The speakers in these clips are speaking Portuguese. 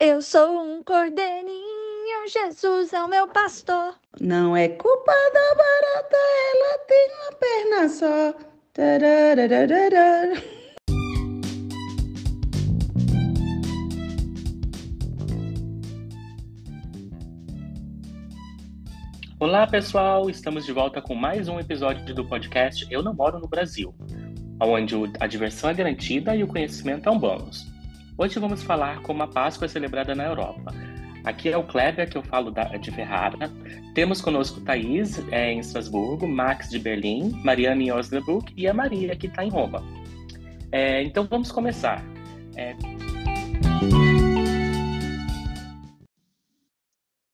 Eu sou um cordeirinho, Jesus é o meu pastor. Não é culpa da barata, ela tem uma perna só. Olá, pessoal! Estamos de volta com mais um episódio do podcast Eu Não Moro no Brasil, onde a diversão é garantida e o conhecimento é um bônus. Hoje vamos falar como a Páscoa é celebrada na Europa. Aqui é o Kleber, que eu falo da, de Ferrara. Temos conosco Thaís, é, em Estrasburgo, Max de Berlim, Mariana em Osnabrück e a Maria, que está em Roma. É, então vamos começar. É...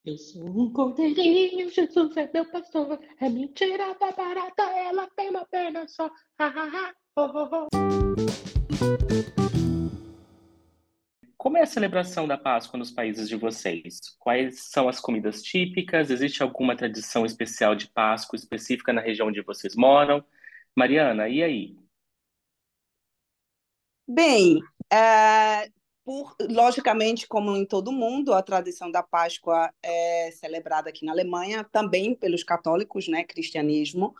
Eu sou um cordeirinho, Jesus é meu pastor. É mentira da barata, ela tem uma perna só. Ha, ha, ha, oh, oh, oh. Como é a celebração da Páscoa nos países de vocês? Quais são as comidas típicas? Existe alguma tradição especial de Páscoa específica na região onde vocês moram? Mariana, e aí? Bem, é, por, logicamente, como em todo mundo, a tradição da Páscoa é celebrada aqui na Alemanha, também pelos católicos, né, cristianismo,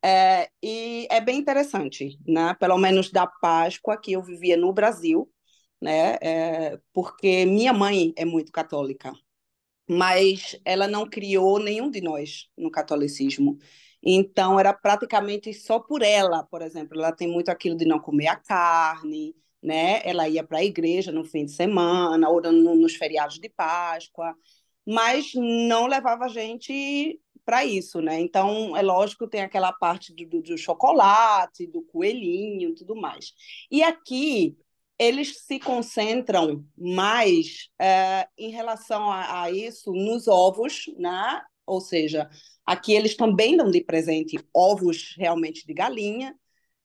é, e é bem interessante, né? Pelo menos da Páscoa que eu vivia no Brasil, né? É, porque minha mãe é muito católica, mas ela não criou nenhum de nós no catolicismo. Então, era praticamente só por ela, por exemplo. Ela tem muito aquilo de não comer a carne, né? Ela ia para a igreja no fim de semana, ou no, nos feriados de Páscoa, mas não levava a gente para isso, né? Então, é lógico, tem aquela parte do, do chocolate, do coelhinho, tudo mais. E aqui, eles se concentram mais é, em relação a, a, isso nos ovos, né? ou seja, aqui eles também dão de presente ovos realmente de galinha,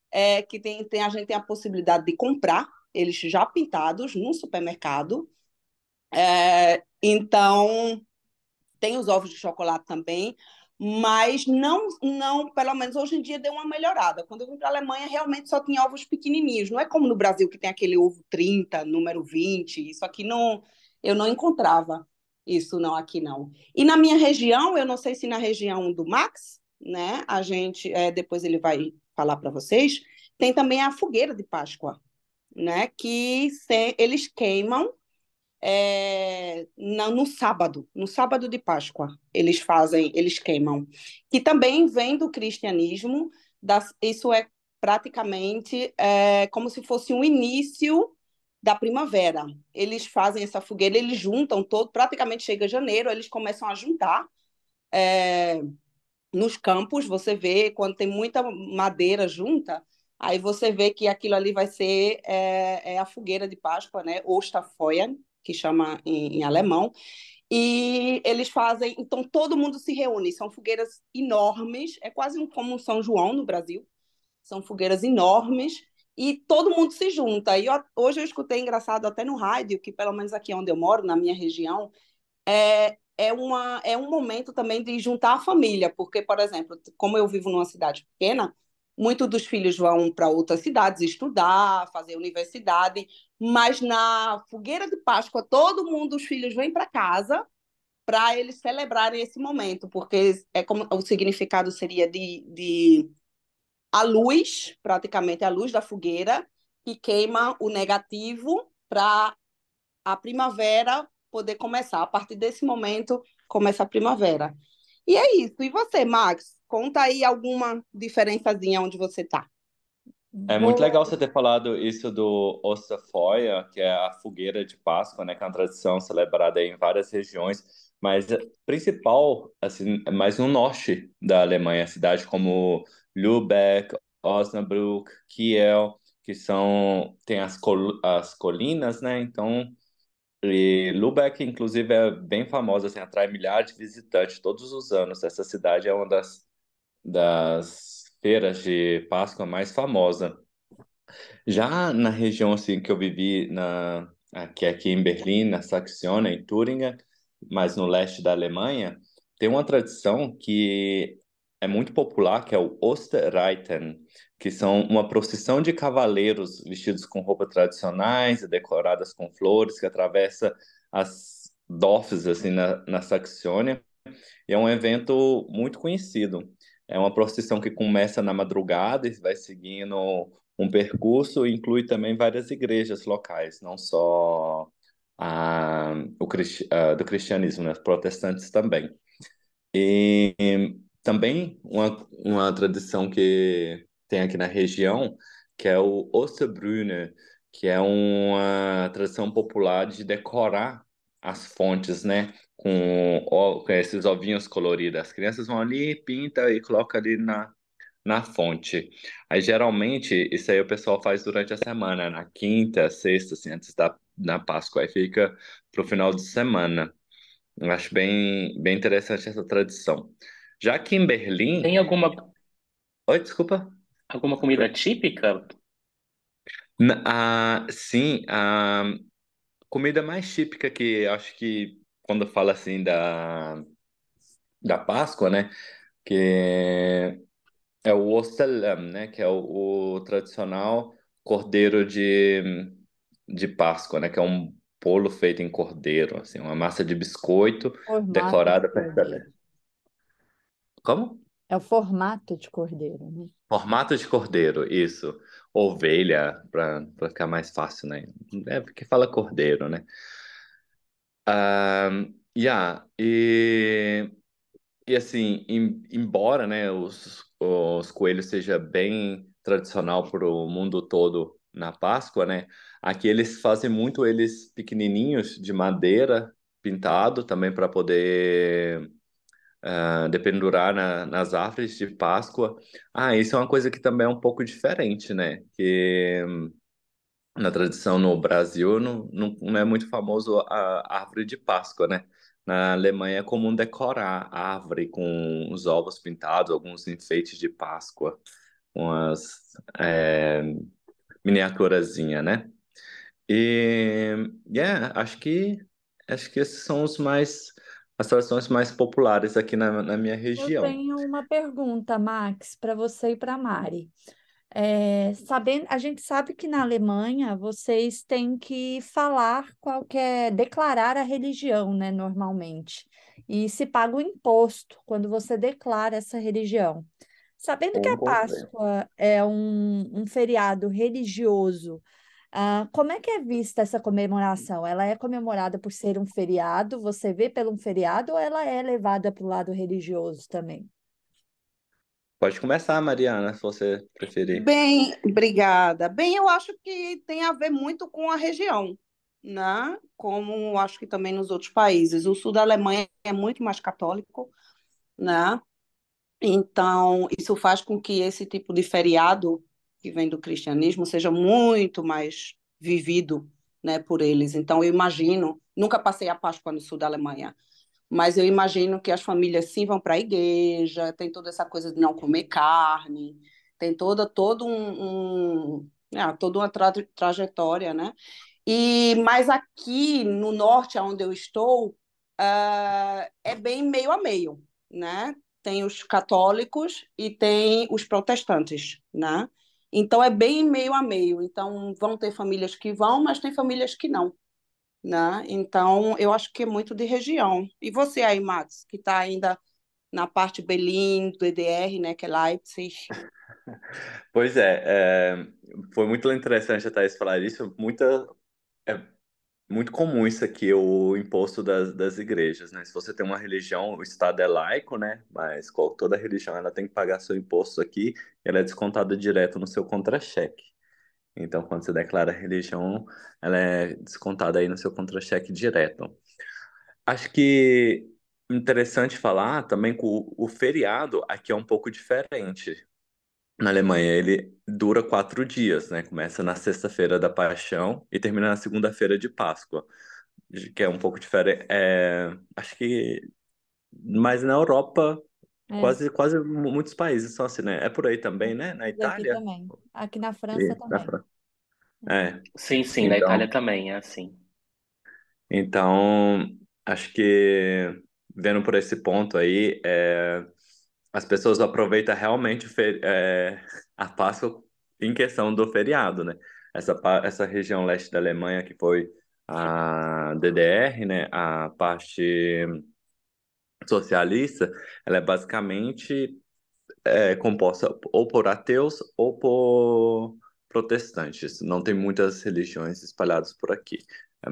é, que tem, tem, a gente tem a possibilidade de comprar eles já pintados no supermercado. É, então, tem os ovos de chocolate também, mas não, não, pelo menos hoje em dia deu uma melhorada. Quando eu vim para a Alemanha, realmente só tinha ovos pequenininhos. Não é como no Brasil que tem aquele ovo 30, número 20. Isso aqui não, eu não encontrava isso não aqui não. E na minha região, eu não sei se na região do Max, né? A gente é, depois ele vai falar para vocês. Tem também a fogueira de Páscoa, né? Que se, eles queimam é, no sábado, no sábado de Páscoa, eles fazem, eles queimam, que também vem do cristianismo, das, isso é praticamente é, como se fosse um início da primavera. Eles fazem essa fogueira, eles juntam todo, praticamente chega janeiro, eles começam a juntar é, nos campos, você vê quando tem muita madeira junta, aí você vê que aquilo ali vai ser é, é a fogueira de Páscoa, né? Osterfeuer, que chama em, em alemão. E eles fazem, então todo mundo se reúne, são fogueiras enormes, é quase como um São João no Brasil, são fogueiras enormes e todo mundo se junta. E eu, hoje eu escutei engraçado até no rádio, que pelo menos aqui onde eu moro, na minha região, é, é, uma, é um momento também de juntar a família, porque, por exemplo, como eu vivo numa cidade pequena, Muitos dos filhos vão para outras cidades estudar, fazer universidade, mas na fogueira de Páscoa, todo mundo, os filhos vêm para casa para eles celebrarem esse momento, porque é como o significado seria de, de a luz, praticamente a luz da fogueira, que queima o negativo para a primavera poder começar. A partir desse momento, começa a primavera. E é isso. E você, Max? Conta aí alguma diferençazinha onde você está. É muito legal você ter falado isso do Osterfeuer, que é a fogueira de Páscoa, né, que é uma tradição celebrada em várias regiões, mas principal, assim, mais no norte da Alemanha, cidades como Lübeck, Osnabrück, Kiel, que são tem as, col as colinas, né? Então, e Lübeck, inclusive, é bem famosa, assim, atrai milhares de visitantes todos os anos. Essa cidade é uma das das feiras de Páscoa mais famosa. Já na região assim que eu vivi na aqui aqui em Berlim, na Saxônia, em Turinga, mas no leste da Alemanha, tem uma tradição que é muito popular, que é o Osterreiten, que são uma procissão de cavaleiros vestidos com roupas tradicionais e decoradas com flores, que atravessa as Dorfs, assim, na, na Saxônia, e é um evento muito conhecido. É uma procissão que começa na madrugada e vai seguindo um percurso inclui também várias igrejas locais, não só a, o, a, do cristianismo, né? protestantes também. E também uma, uma tradição que tem aqui na região, que é o Osterbrüne, que é uma tradição popular de decorar as fontes, né? Com, com esses ovinhos coloridos. As crianças vão ali, pinta e coloca ali na, na fonte. Aí, geralmente, isso aí o pessoal faz durante a semana, na quinta, sexta, assim, antes da, da Páscoa. Aí fica para o final de semana. Eu acho bem, bem interessante essa tradição. Já que em Berlim. Tem alguma. Oi, desculpa. Alguma comida típica? Ah, sim, a comida mais típica que acho que quando fala assim da, da Páscoa, né? Que é o Ostelam, né? Que é o, o tradicional cordeiro de, de Páscoa, né? Que é um bolo feito em cordeiro, assim, uma massa de biscoito Formato de decorada para cordeiro. Como? É o formato de cordeiro, né? Formato de cordeiro, isso. Ovelha, para ficar mais fácil, né? É porque fala cordeiro, né? Ah, yeah, e, e assim, em- embora, né, os, os coelhos seja bem tradicional para o mundo todo na Páscoa, né? Aqui eles fazem muito eles pequenininhos de madeira pintado também para poder ah, dependurar na- nas árvores de Páscoa. Ah, isso é uma coisa que também é um pouco diferente, né? Que na tradição no Brasil não, não, não é muito famoso a árvore de Páscoa, né? Na Alemanha é comum decorar a árvore com os ovos pintados, alguns enfeites de Páscoa, umas é, miniaturazinha, né? E yeah, acho que acho que esses são os mais as tradições mais populares aqui na, na minha Eu região. tenho uma pergunta, Max, para você e para Mari. É, sabendo, a gente sabe que na Alemanha vocês têm que falar qualquer, declarar a religião, né, normalmente. E se paga o imposto quando você declara essa religião. Sabendo que a. Páscoa é um, um feriado religioso, ah, como é que é vista essa comemoração? Ela é comemorada por ser um feriado? Você vê pelo um feriado ou ela é levada para o lado religioso também? Pode começar, Mariana, se você preferir. Bem, obrigada. Bem, eu acho que tem a ver muito com a região, né? Como acho que também nos outros países. O sul da Alemanha é muito mais católico, né? Então, isso faz com que esse tipo de feriado que vem do cristianismo seja muito mais vivido, né, por eles. Então, eu imagino, nunca passei a Páscoa no sul da Alemanha, mas eu imagino que as famílias sim vão para a igreja, tem toda essa coisa de não comer carne, tem toda todo um, um é, toda uma tra trajetória, né? E mas aqui no norte, onde eu estou, uh, é bem meio a meio, né? Tem os católicos e tem os protestantes, né? Então é bem meio a meio. Então vão ter famílias que vão, mas tem famílias que não, né? Então eu acho que é muito de região. E você aí, Max, que está ainda na parte Berlim, do EDR, né, que é Leipzig. Pois é, é, foi muito interessante a Thais falar isso. Muita, é muito comum isso aqui, o imposto das, das igrejas, né? Se você tem uma religião, o Estado é laico, né? Mas qual- toda religião ela tem que pagar seu imposto aqui, ela é descontada direto no seu contra-cheque. Então, quando você declara religião, ela é descontada aí no seu contra-cheque direto. Acho que interessante falar também que o, o feriado aqui é um pouco diferente. Na Alemanha, ele dura quatro dias, né? Começa na sexta-feira da Paixão e termina na segunda-feira de Páscoa, que é um pouco diferente. É, acho que, mas na Europa, É, quase, quase mu- muitos países são assim, né? É por aí também, né? Na mas aqui Itália também. Aqui na França e na também. França. É, Sim, sim, na Itália então, também é assim. então, acho que vendo por esse ponto aí, é, as pessoas aproveitam realmente é, a Páscoa em questão do feriado, né? Essa, essa região leste da Alemanha, que foi a DDR, né? A parte socialista, ela é basicamente é, composta ou por ateus ou por protestantes. Não tem muitas religiões espalhadas por aqui. É,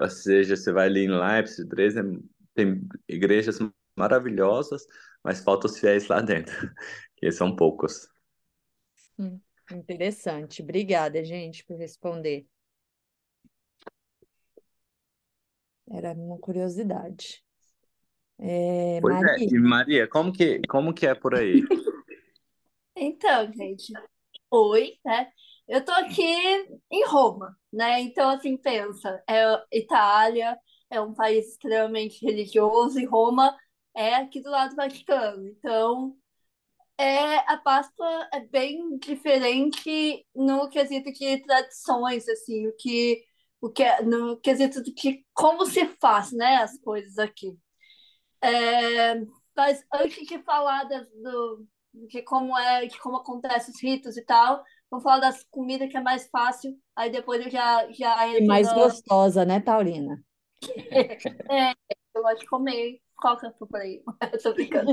ou seja, você vai ali em Leipzig, Dresden, tem igrejas maravilhosas, mas faltam os fiéis lá dentro, que são poucos. Hum, interessante. Obrigada, gente, por responder. Era uma curiosidade. É, pois é, Maria, e Maria, como que, como que é por aí? Então, gente, oi, né? Eu tô aqui em Roma, né? Então, assim, pensa, é Itália, é um país extremamente religioso e Roma é aqui do lado do Vaticano. Então, é a Páscoa é bem diferente no quesito de tradições, assim, o que o que é, no quesito de que como se faz, né, as coisas aqui. É, mas antes de falar das, do, de como é, de como acontece os ritos e tal, vamos falar das comidas que é mais fácil, aí depois eu já já e mais na... gostosa, né, Taurina? é, eu gosto de comer coca por aí, eu tô brincando.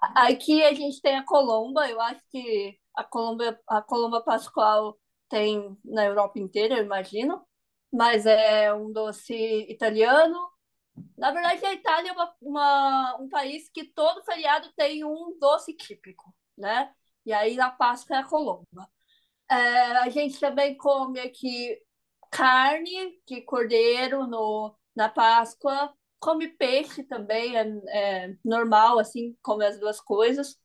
Aqui a gente tem a colomba, eu acho que a colomba, a colomba pascual tem na Europa inteira, eu imagino, mas é um doce italiano na verdade, a Itália é uma, uma, um país que todo feriado tem um doce típico, né? E aí na Páscoa é a colomba. É, a gente também come aqui carne de cordeiro no, na Páscoa, come peixe também, é, é normal, assim, come as duas coisas.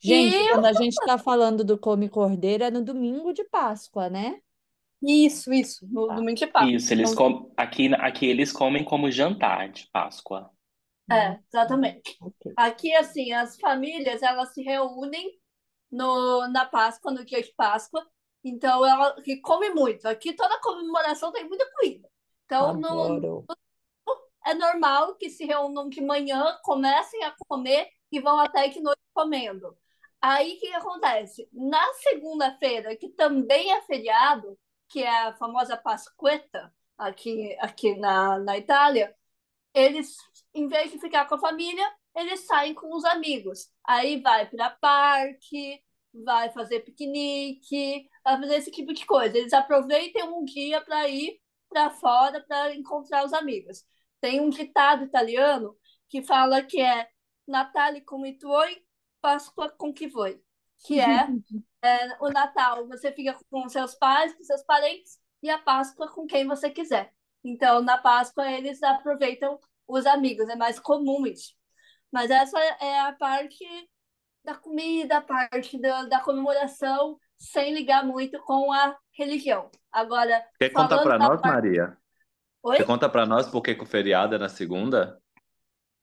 Gente, e... quando a gente está falando do come cordeiro, é no domingo de Páscoa, né? Isso, isso, no Tá. domingo de Páscoa. Isso, eles Então, com... aqui, aqui eles comem como jantar de Páscoa. é, exatamente. Ok. Aqui, assim, as famílias, elas se reúnem no, na Páscoa, no dia de Páscoa. Então, ela que come muito. Aqui toda comemoração tem muita comida. Então, no, Adoro. é normal que se reúnam de manhã, comecem a comer e vão até de noite comendo. Aí, o que acontece? Na segunda-feira, que também é feriado, que é a famosa Pasquetta, aqui, aqui na, na Itália, eles, em vez de ficar com a família, eles saem com os amigos. Aí vai para parque, vai fazer piquenique, vai fazer esse tipo de coisa. Eles aproveitam um dia para ir para fora para encontrar os amigos. Tem um ditado italiano que fala que é Natale come tuoi, Páscoa com que foi, que é, é o Natal você fica com seus pais, com seus parentes, e a Páscoa com quem você quiser. Então, na Páscoa, eles aproveitam os amigos, é mais comum isso. Mas essa é a parte da comida, a parte da, da comemoração, sem ligar muito com a religião. Agora, Quer contar para nós, parte. Maria? Oi? Quer contar para nós por que o feriado é na segunda?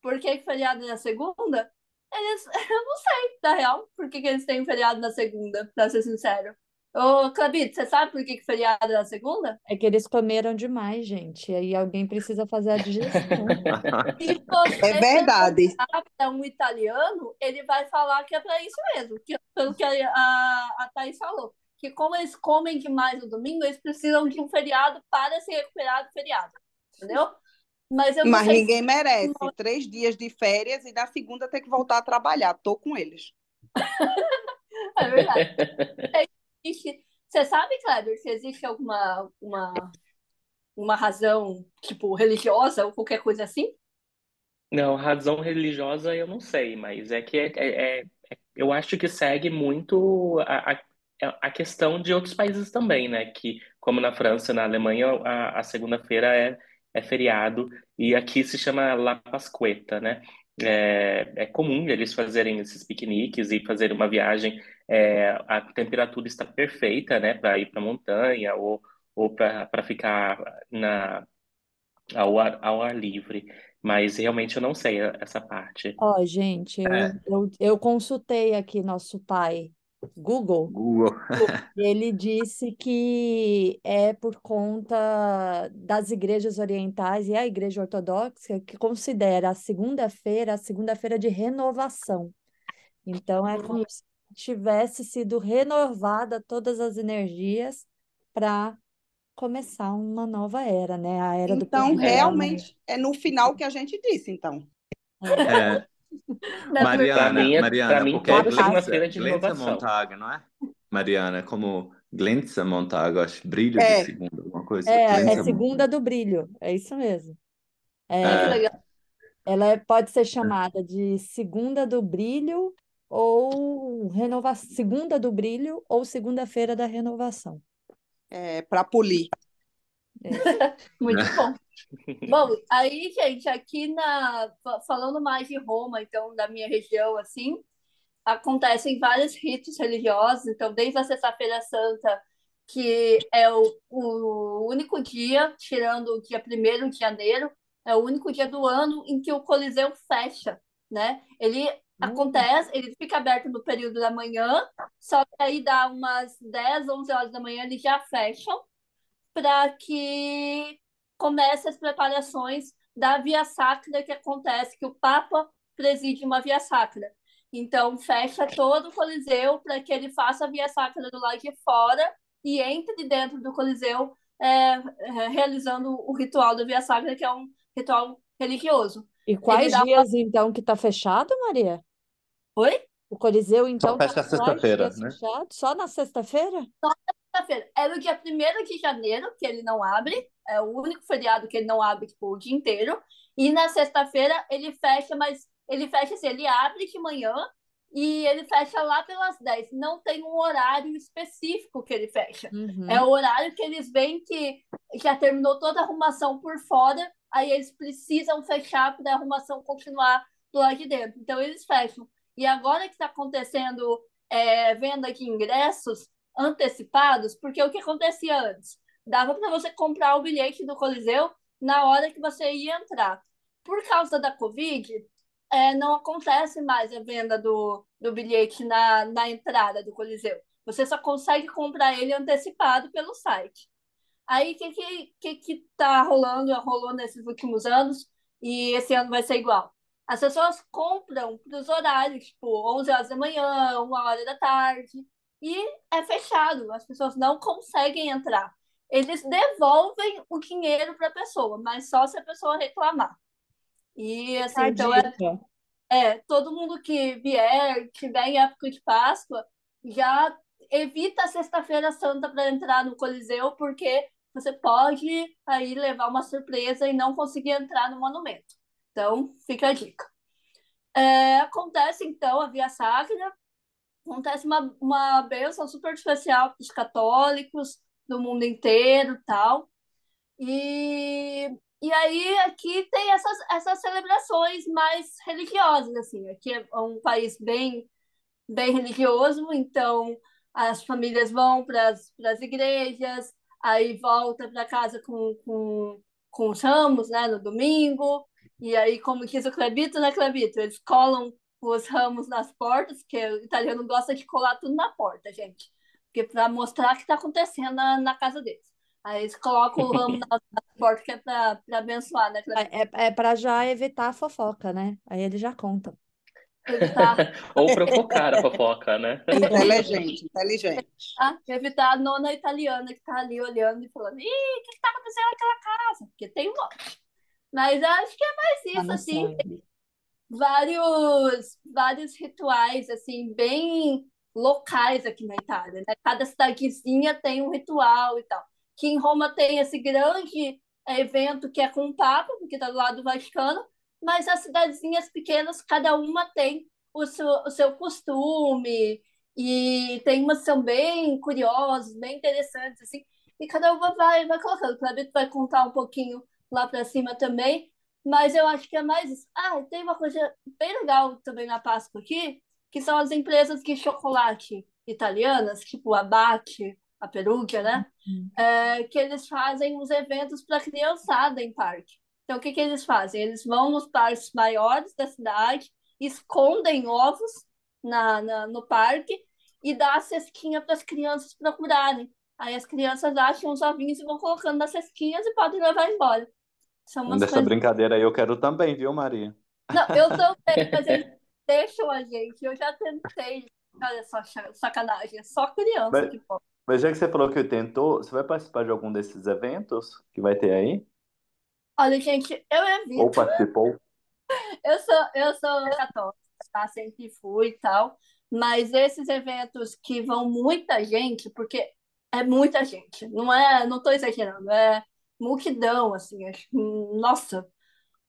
Por que que feriado na segunda? Eles, eu não sei, na real, por que que eles têm feriado na segunda, pra ser sincero. Ô, Clebito, você sabe por que que feriado é na segunda? É que eles comeram demais, gente. E aí alguém precisa fazer a digestão. Se você É verdade. para um italiano, ele vai falar que é para isso mesmo, que, pelo que a, a, a Thaís falou. Que como eles comem demais no domingo, eles precisam de um feriado para se recuperar do feriado. Entendeu? Mas Mas sei se ninguém merece três dias de férias e na segunda ter que voltar a trabalhar. Tô com eles. é verdade. Existe- Você sabe, Kleber, se existe alguma uma, uma razão, tipo, religiosa ou qualquer coisa assim? Não, razão religiosa eu não sei, mas é que é, é- é- é- eu acho que segue muito a, a, a questão de outros países também, né? Que, como na França, na Alemanha, a, a segunda-feira é, é feriado e aqui se chama La Pasquetta, né? É, é comum eles fazerem esses piqueniques e fazerem uma viagem. é, a temperatura está perfeita, né? Para ir para a montanha ou, ou para para ficar na, ao ar, ao ar livre. Mas realmente eu não sei essa parte. Ó, gente, eu, É. eu, eu consultei aqui nosso pai Google. Google. Ele disse que é por conta das igrejas orientais e a igreja ortodoxa que considera a segunda-feira a segunda-feira de renovação. Então é como se tivesse sido renovada todas as energias para começar uma nova era, né? A era do Então, realmente, é no final que a gente disse, então. É, Né? Mariana, Pra mim é- Mariana, pra mim porque toda Glitzer, segunda-feira de Glitzer inovação. Montag, não é? Mariana, é como Glitzer Montag, eu acho, brilho É. de segunda, alguma coisa. É, é segunda do brilho, é isso mesmo. É, É. Legal. ela é- pode ser chamada de segunda do brilho ou renova... segunda do brilho ou segunda-feira da renovação. É, para polir. Muito bom. Bom, aí, gente, aqui na fa- falando mais de Roma, então, da minha região, assim, acontecem vários ritos religiosos. Então, desde a Sexta-feira Santa, que é o, o único dia, tirando o dia 1 de janeiro, é o único dia do ano em que o Coliseu fecha, né? Ele acontece, ele fica aberto no período da manhã, só que aí dá umas 10, 11 horas da manhã, eles já fecham para que comece as preparações da Via Sacra que acontece, que o Papa preside uma Via Sacra. Então, fecha todo o Coliseu para que ele faça a Via Sacra do lado de fora e entre dentro do Coliseu, é, é, realizando o ritual da Via Sacra, que é um ritual religioso. E quais dá uma- dias, então, que está fechado, Maria? Oi? O Coliseu, então, fecha tá sexta-feira, dias né? fechado? Só na sexta-feira? Sexta-feira. É no dia 1 de janeiro que ele não abre, é o único feriado que ele não abre tipo, o dia inteiro. E na sexta-feira ele fecha, mas ele fecha assim, ele abre de manhã e ele fecha lá pelas 10. Não tem um horário específico que ele fecha. Uhum. É o horário que eles veem que já terminou toda a arrumação por fora, aí eles precisam fechar para a arrumação continuar do lado de dentro. Então eles fecham. E agora que está acontecendo é, venda de ingressos antecipados, porque o que acontecia antes? Dava para você comprar o bilhete do Coliseu na hora que você ia entrar. Por causa da Covid, é, não acontece mais a venda do, do bilhete na, na entrada do Coliseu. Você só consegue comprar ele antecipado pelo site. Aí, o que, que, que, que tá rolando, rolou nesses últimos anos, e esse ano vai ser igual? As pessoas compram para os horários, tipo 11 horas da manhã, 1 hora da tarde, e é fechado, as pessoas não conseguem entrar. Eles devolvem o dinheiro para a pessoa, mas só se a pessoa reclamar. E assim, então é, é, todo mundo que vier, tiver em época de Páscoa, já evita a Sexta-feira Santa para entrar no Coliseu, porque você pode aí levar uma surpresa e não conseguir entrar no monumento. Então, fica a dica. É, acontece, então, a Via Sacra, acontece uma, uma bênção super especial para os católicos do mundo inteiro tal. E, e aí aqui tem essas, essas celebrações mais religiosas, assim. Aqui é um país bem, bem religioso, então as famílias vão para as igrejas, aí volta para casa com, com, com os ramos, né, no domingo. E aí, como diz o Clebito, né, Clebito? Eles colam os ramos nas portas, porque o italiano gosta de colar tudo na porta, gente. Porque para mostrar o que está acontecendo na, na casa deles. Aí eles colocam o ramo na, na porta, que é para abençoar, né, Clebito? É, é para já evitar a fofoca, né? Aí ele já conta. Evitar, Ou provocar a fofoca, né? Inteligente, inteligente. ah, evitar a nona italiana que está ali olhando e falando: Ih, o que está acontecendo naquela casa? Porque tem um monte. Mas acho que é mais Tá isso, assim. sangue. Vários, vários rituais, assim, bem locais aqui na Itália, né? Cada cidadezinha tem um ritual e tal. Que em Roma tem esse grande eh, evento que é com o Papa, porque está do lado do Vaticano, mas as cidadezinhas pequenas, cada uma tem o seu, o seu costume, e tem umas que são bem curiosas, bem interessantes, assim, e cada uma vai, vai colocando. O Clebito vai contar um pouquinho lá para cima também, mas eu acho que é mais isso. Ah, tem uma coisa bem legal também na Páscoa aqui, que são as empresas de chocolate italianas, tipo a Bate, a Perugia, né? Uhum. É, que eles fazem uns eventos para criançada em parque. Então, o que, que eles fazem? Eles vão nos parques maiores da cidade, escondem ovos na, na no parque e dá a cestinha para as crianças procurarem. Aí as crianças acham os ovinhos e vão colocando nas cestinhas e podem levar embora. São umas Dessa coisas brincadeira aí eu quero também, viu, Maria? não, eu também, mas eles deixam a gente. Eu já tentei. Olha só, sacanagem. É só criança Mas, que pode. mas já que você falou que tentou, você vai participar de algum desses eventos que vai ter aí? Olha, gente, eu Ou evito. participou? Eu sou, eu sou católica, tá? Sempre fui e tal. Mas esses eventos que vão muita gente, porque é muita gente, não é, não tô exagerando, é multidão, assim, acho- nossa,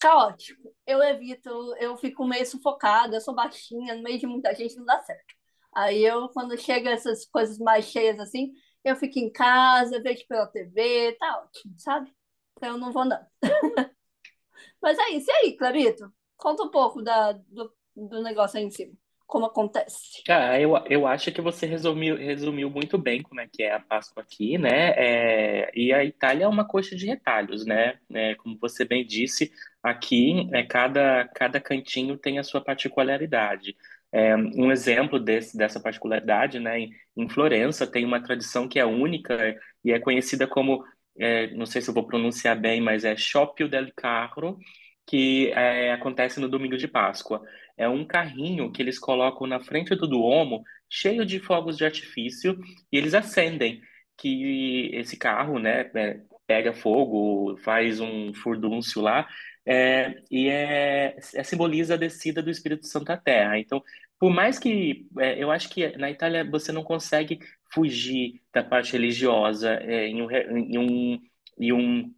caótico. Eu evito, eu fico meio sufocada, eu sou baixinha, no meio de muita gente não dá certo. Aí eu, quando chega essas coisas mais cheias assim, eu fico em casa, vejo pela TV, tá ótimo, sabe? Então eu não vou não. Mas é isso. E aí, Clarito? Conta um pouco da, do, do negócio aí em cima. Como acontece. Eu, eu acho que você resumiu, resumiu muito bem como é que é a Páscoa aqui, né? É, e a Itália é uma coxa de retalhos, né? É, como você bem disse, aqui é, cada, cada cantinho tem a sua particularidade. É, um exemplo desse, dessa particularidade, né? Em, em Florença tem uma tradição que é única e é conhecida como, é, não sei se eu vou pronunciar bem, mas é Sciopio del Carro, que é, acontece no domingo de Páscoa. É um carrinho que eles colocam na frente do Duomo, cheio de fogos de artifício, e eles acendem. Que esse carro, né, é, pega fogo, faz um furdúncio lá, é, e é, é- simboliza a descida do Espírito Santo à Terra. Então, por mais que é, eu acho que na Itália você não consegue fugir da parte religiosa é, em um, em um, em um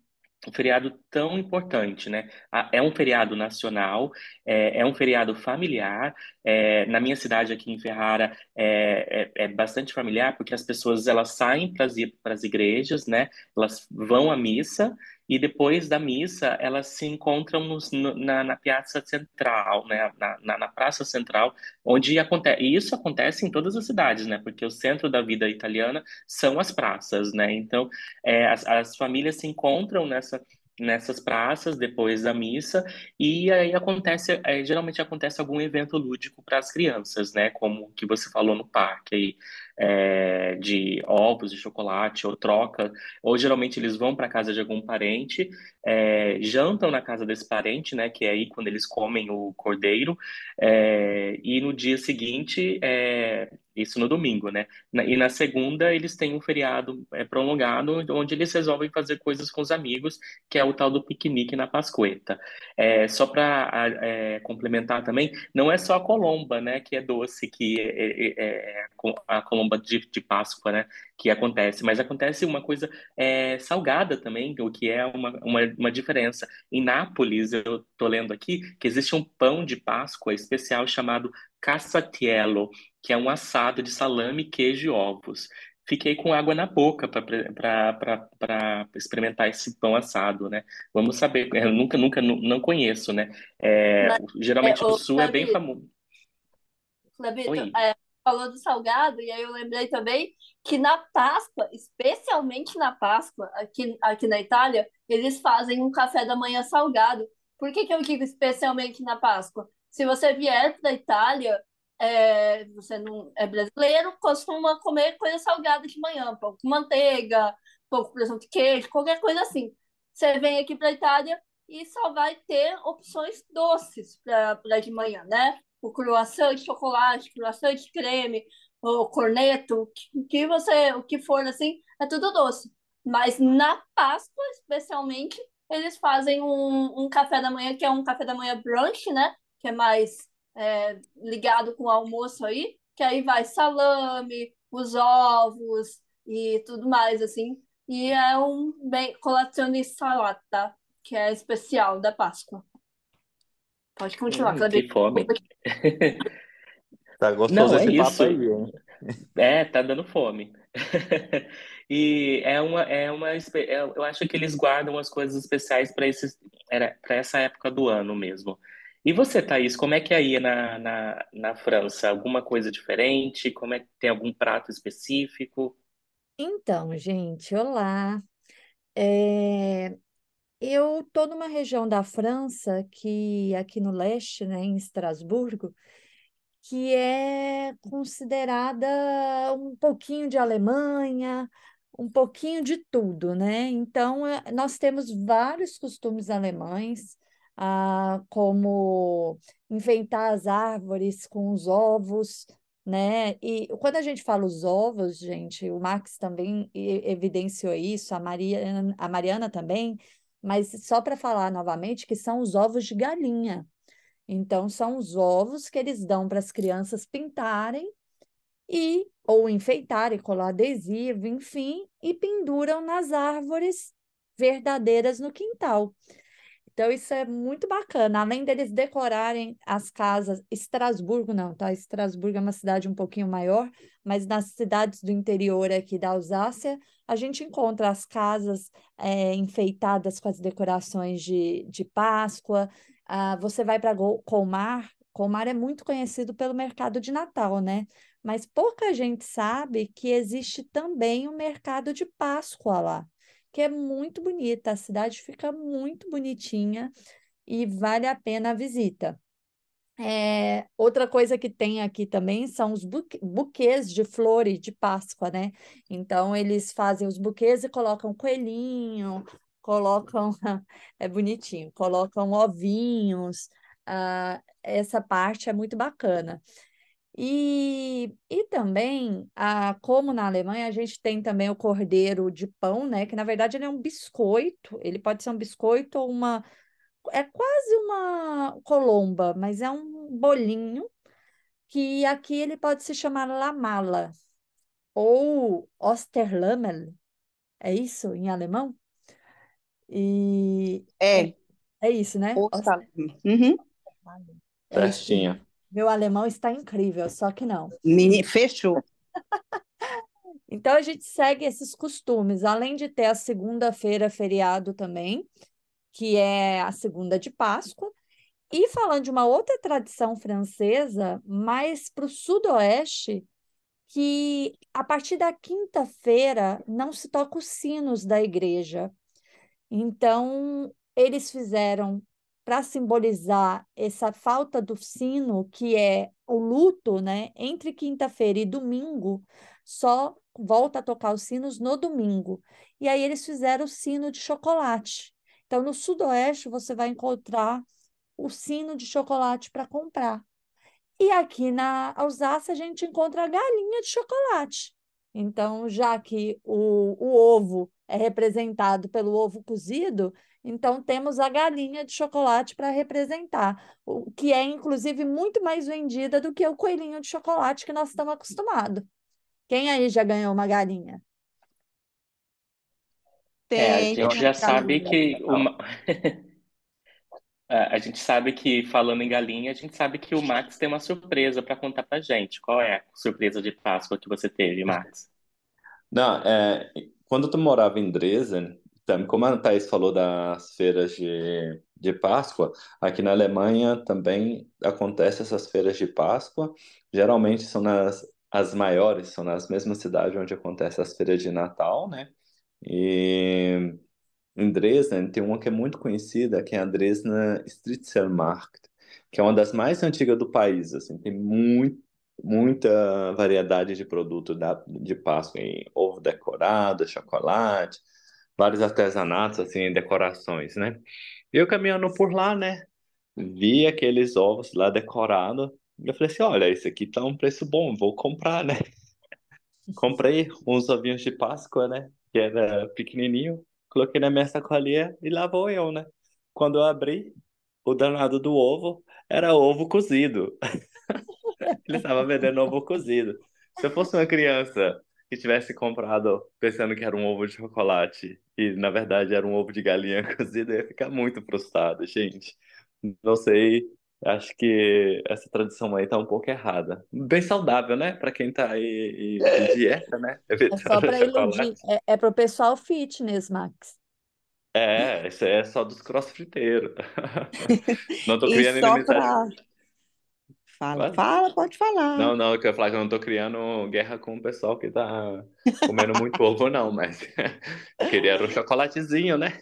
um feriado tão importante, né? É um feriado nacional, é, é um feriado familiar. é, na minha cidade aqui em Ferrara é, é, é bastante familiar porque as pessoas elas saem para as igrejas, né? Elas vão à missa e depois da missa elas se encontram nos- no- na, na Piazza Central, né? Na, na, na Praça Central, onde acontece. E isso acontece em todas as cidades, né? Porque o centro da vida italiana são as praças, né? Então é, as, as famílias se encontram nessa, nessas praças depois da missa e aí acontece, é, geralmente acontece algum evento lúdico para as crianças, né? Como que você falou no parque aí, é, de ovos de chocolate ou troca, ou geralmente eles vão para casa de algum parente, é, jantam na casa desse parente, né? Que é aí quando eles comem o cordeiro, é, e no dia seguinte, é, isso no domingo, né? Na- E na segunda, eles têm um feriado é, prolongado, onde eles resolvem fazer coisas com os amigos, que é o tal do piquenique na Pascueta. É, só para complementar também, não é só a colomba, né, que é doce, que é a colomba de, de Páscoa, né, que acontece, mas acontece uma coisa é, salgada também, o que é uma, uma, uma diferença. Em Nápoles, eu tô lendo aqui, que existe um pão de Páscoa especial chamado cassatiello, que é um assado de salame, queijo e ovos. Fiquei com água na boca para experimentar esse pão assado, né? Vamos saber, eu nunca, nunca, nu- não conheço, né? É, Mas, geralmente é, o sul é bem famoso. Clebito, Oi. é, falou do salgado, e aí eu lembrei também que na Páscoa, especialmente na Páscoa, aqui, aqui na Itália, eles fazem um café da manhã salgado. Por que que eu digo especialmente na Páscoa? Se você vier da Itália, é, você não é brasileiro, costuma comer coisa salgada de manhã, pão com manteiga, pão com presunto e queijo, qualquer coisa assim. Você vem aqui para a Itália e só vai ter opções doces para de manhã, né? O croissant de chocolate, croissant de creme, o corneto, o que você, o que for assim, é tudo doce. Mas na Páscoa, especialmente, eles fazem um, um café da manhã que é um café da manhã brunch, né? Que é mais é, ligado com o almoço aí, que aí vai salame, os ovos e tudo mais, assim. E é um bem colazione salata, que é especial da Páscoa. Pode continuar, Hum, Cleber. que fome. Tá Não, gostoso é esse papo isso. aí, hein? É, tá dando fome. E é uma, é uma, é- eu acho que eles guardam as coisas especiais para esses, para essa época do ano mesmo. E você, Thaís, como é que é aí na, na, na França? Alguma coisa diferente? Como é que tem algum prato específico? Então, gente, olá. É, eu estou numa região da França que aqui no leste, né, em Estrasburgo, que é considerada um pouquinho de Alemanha, um pouquinho de tudo, né? Então, é, nós temos vários costumes alemães. ah, como enfeitar as árvores com os ovos, né? E quando a gente fala os ovos, gente, o Max também evidenciou isso, a Mariana, a Mariana também, mas só para falar novamente que são os ovos de galinha. Então, são os ovos que eles dão para as crianças pintarem e ou enfeitarem, colar adesivo, enfim, e penduram nas árvores verdadeiras no quintal. Então, isso é muito bacana. Além deles decorarem as casas, Estrasburgo não, tá? Estrasburgo é uma cidade um pouquinho maior, mas nas cidades do interior aqui da Alsácia, a gente encontra as casas é, enfeitadas com as decorações de, de Páscoa. Ah, você vai para Colmar, Colmar é muito conhecido pelo mercado de Natal, né? Mas pouca gente sabe que existe também o mercado de Páscoa lá que é muito bonita, a cidade fica muito bonitinha e vale a pena a visita. É, outra coisa que tem aqui também são os buquês de flores de Páscoa, né? Então, eles fazem os buquês e colocam coelhinho, colocam, é bonitinho, colocam ovinhos, ah, essa parte é muito bacana. E, e também, a, como na Alemanha, a gente tem também o cordeiro de pão, né? Que na verdade ele é um biscoito, ele pode ser um biscoito ou uma. É quase uma colomba, mas é um bolinho que aqui ele pode se chamar lamala ou Osterlammel, é isso em alemão? E É, é, é isso, né? Oster... uhum. É isso. Festinha. Meu alemão está incrível, só que não. Meni- Fechou. Então a gente segue esses costumes, além de ter a segunda-feira feriado também, que é a segunda de Páscoa. E falando de uma outra tradição francesa, mais para o sudoeste, que a partir da quinta-feira não se toca os sinos da igreja. Então, eles fizeram para simbolizar essa falta do sino, que é o luto, né? Entre quinta-feira e domingo, só volta a tocar os sinos no domingo. E aí eles fizeram o sino de chocolate. Então, no sudoeste, você vai encontrar o sino de chocolate para comprar. E aqui na Alsácia, a gente encontra a galinha de chocolate. Então, já que o, o ovo é representado pelo ovo cozido, então temos a galinha de chocolate para representar, o que é inclusive muito mais vendida do que o coelhinho de chocolate que nós estamos acostumados. Quem aí já ganhou uma galinha? É, a gente já sabe que uma... É, a gente sabe que falando em galinha, a gente sabe que o Max tem uma surpresa para contar pra gente. Qual é a surpresa de Páscoa que você teve, Max? Não, é, quando tu morava em Dresden, como a Thaís falou das feiras de, de Páscoa, aqui na Alemanha também acontece essas feiras de Páscoa. Geralmente são nas as maiores, são nas mesmas cidades onde acontece as feiras de Natal, né? E em Dresden tem uma que é muito conhecida, que é a Dresdner Striezelmarkt, que é uma das mais antigas do país, assim, tem muito, muita variedade de produto da, de Páscoa, em ovo decorado, chocolate, vários artesanatos, assim, decorações, né? E eu caminhando por lá, né, vi aqueles ovos lá decorados, e eu falei assim, olha, esse aqui tá um preço bom, vou comprar, né? Comprei uns ovinhos de Páscoa, né, que era pequenininho, coloquei na minha sacolinha e lá vou eu, né? Quando eu abri, o danado do ovo era ovo cozido. Ele estava vendendo ovo cozido. Se eu fosse uma criança que tivesse comprado pensando que era um ovo de chocolate e na verdade era um ovo de galinha cozido, eu ia ficar muito frustrado, gente. Não sei, acho que essa tradição aí tá um pouco errada. Bem saudável, né? Para quem tá aí em dieta, né? É só Evitando para iludir, é, é para o pessoal fitness, Max. É, isso é só dos crossfiteiros. Não tô criando só inimizade. para. Fala, Quase. fala, pode falar. Não, não, eu quero falar que eu não tô criando guerra com o pessoal que tá comendo muito ovo, não, mas queria um chocolatezinho, né?